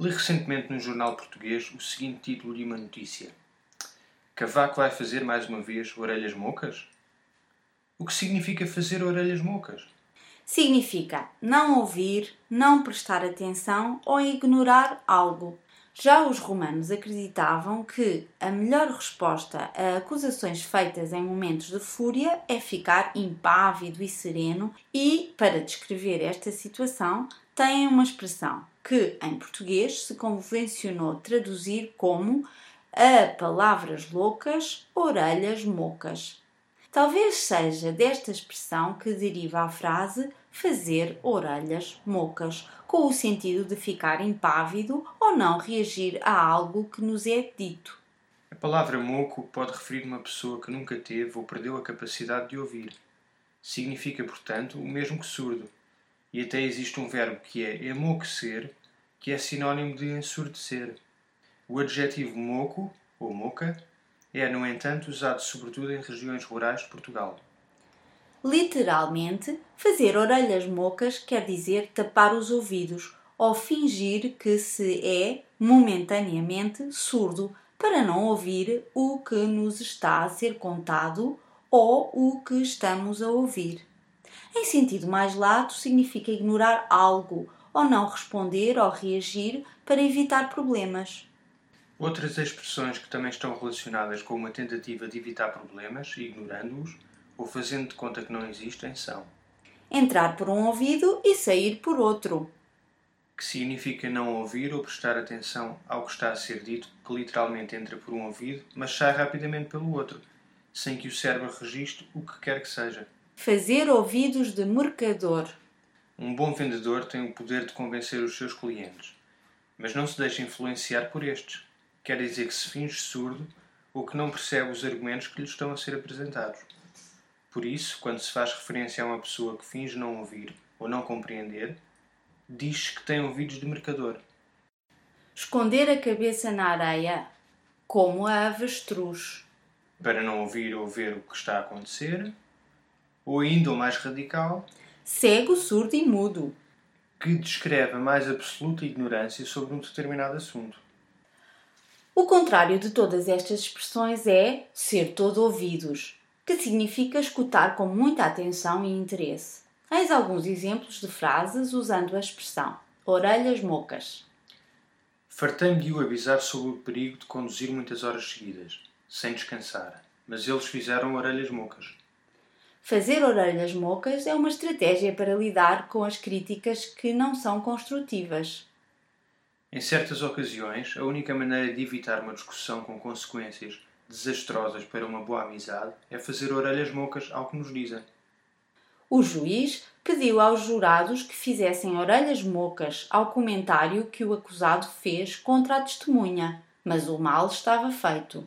Li recentemente no jornal português o seguinte título de uma notícia: Cavaco vai fazer mais uma vez orelhas mocas? O que significa fazer orelhas mocas? Significa não ouvir, não prestar atenção ou ignorar algo. Já os romanos acreditavam que a melhor resposta a acusações feitas em momentos de fúria é ficar impávido e sereno, e, para descrever esta situação, têm uma expressão que, em português, se convencionou traduzir como a palavras loucas, orelhas mocas. Talvez seja desta expressão que deriva a frase fazer orelhas mocas, com o sentido de ficar impávido ou não reagir a algo que nos é dito. A palavra moco pode referir uma pessoa que nunca teve ou perdeu a capacidade de ouvir. Significa, portanto, o mesmo que surdo. E até existe um verbo que é emoquecer, que é sinónimo de ensurdecer. O adjetivo moco, ou moca, é, no entanto, usado sobretudo em regiões rurais de Portugal. Literalmente, fazer orelhas mocas quer dizer tapar os ouvidos ou fingir que se é momentaneamente surdo para não ouvir o que nos está a ser contado ou o que estamos a ouvir. Em sentido mais lato, significa ignorar algo ou não responder ou reagir para evitar problemas. Outras expressões que também estão relacionadas com uma tentativa de evitar problemas, ignorando-os, ou fazendo de conta que não existem são entrar por um ouvido e sair por outro, que significa não ouvir ou prestar atenção ao que está a ser dito, que literalmente entra por um ouvido, mas sai rapidamente pelo outro, sem que o cérebro registre o que quer que seja. Fazer ouvidos de mercador. Um bom vendedor tem o poder de convencer os seus clientes, mas não se deixa influenciar por estes. Quer dizer que se finge surdo ou que não percebe os argumentos que lhe estão a ser apresentados. Por isso, quando se faz referência a uma pessoa que finge não ouvir ou não compreender, diz que tem ouvidos de mercador. Esconder a cabeça na areia, como a avestruz. Para não ouvir ou ver o que está a acontecer. Ou ainda o mais radical. Cego, surdo e mudo. Que descreve a mais absoluta ignorância sobre um determinado assunto. O contrário de todas estas expressões é ser todo ouvidos, que significa escutar com muita atenção e interesse. Eis alguns exemplos de frases usando a expressão orelhas mocas. Fartei-me de o avisar sobre o perigo de conduzir muitas horas seguidas, sem descansar, mas eles fizeram orelhas mocas. Fazer orelhas mocas é uma estratégia para lidar com as críticas que não são construtivas. Em certas ocasiões, a única maneira de evitar uma discussão com consequências desastrosas para uma boa amizade é fazer orelhas mocas ao que nos dizem. O juiz pediu aos jurados que fizessem orelhas mocas ao comentário que o acusado fez contra a testemunha, mas o mal estava feito.